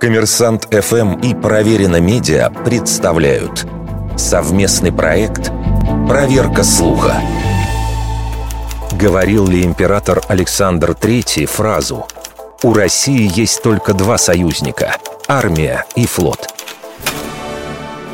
Коммерсант ФМ и Проверено Медиа представляют совместный проект «Проверка слуха». Говорил ли император Александр III фразу «У России есть только два союзника – армия и флот».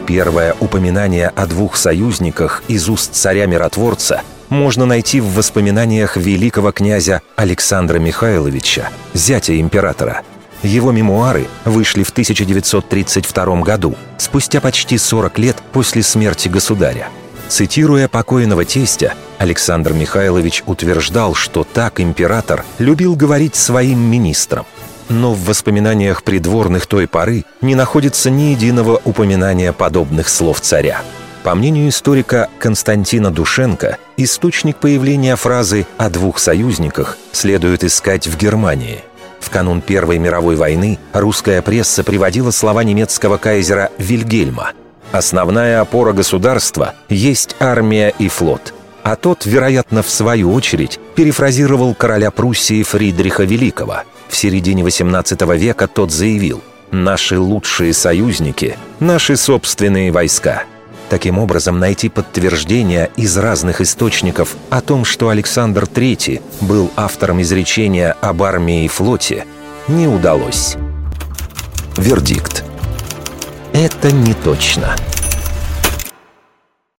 Первое упоминание о двух союзниках из уст царя-миротворца можно найти в воспоминаниях великого князя Александра Михайловича, зятя императора. Его мемуары вышли в 1932 году, спустя почти 40 лет после смерти государя. Цитируя покойного тестя, Александр Михайлович утверждал, что так император любил говорить своим министрам. Но в воспоминаниях придворных той поры не находится ни единого упоминания подобных слов царя. По мнению историка Константина Душенко, источник появления фразы о двух союзниках следует искать в Германии. Канун Первой мировой войны русская пресса приводила слова немецкого кайзера Вильгельма «Основная опора государства есть армия и флот», а тот, вероятно, в свою очередь, перефразировал короля Пруссии Фридриха Великого. В середине XVIII века тот заявил «Наши лучшие союзники – наши собственные войска». Таким образом, найти подтверждение из разных источников о том, что Александр III был автором изречения об армии и флоте, не удалось. Вердикт. Это не точно.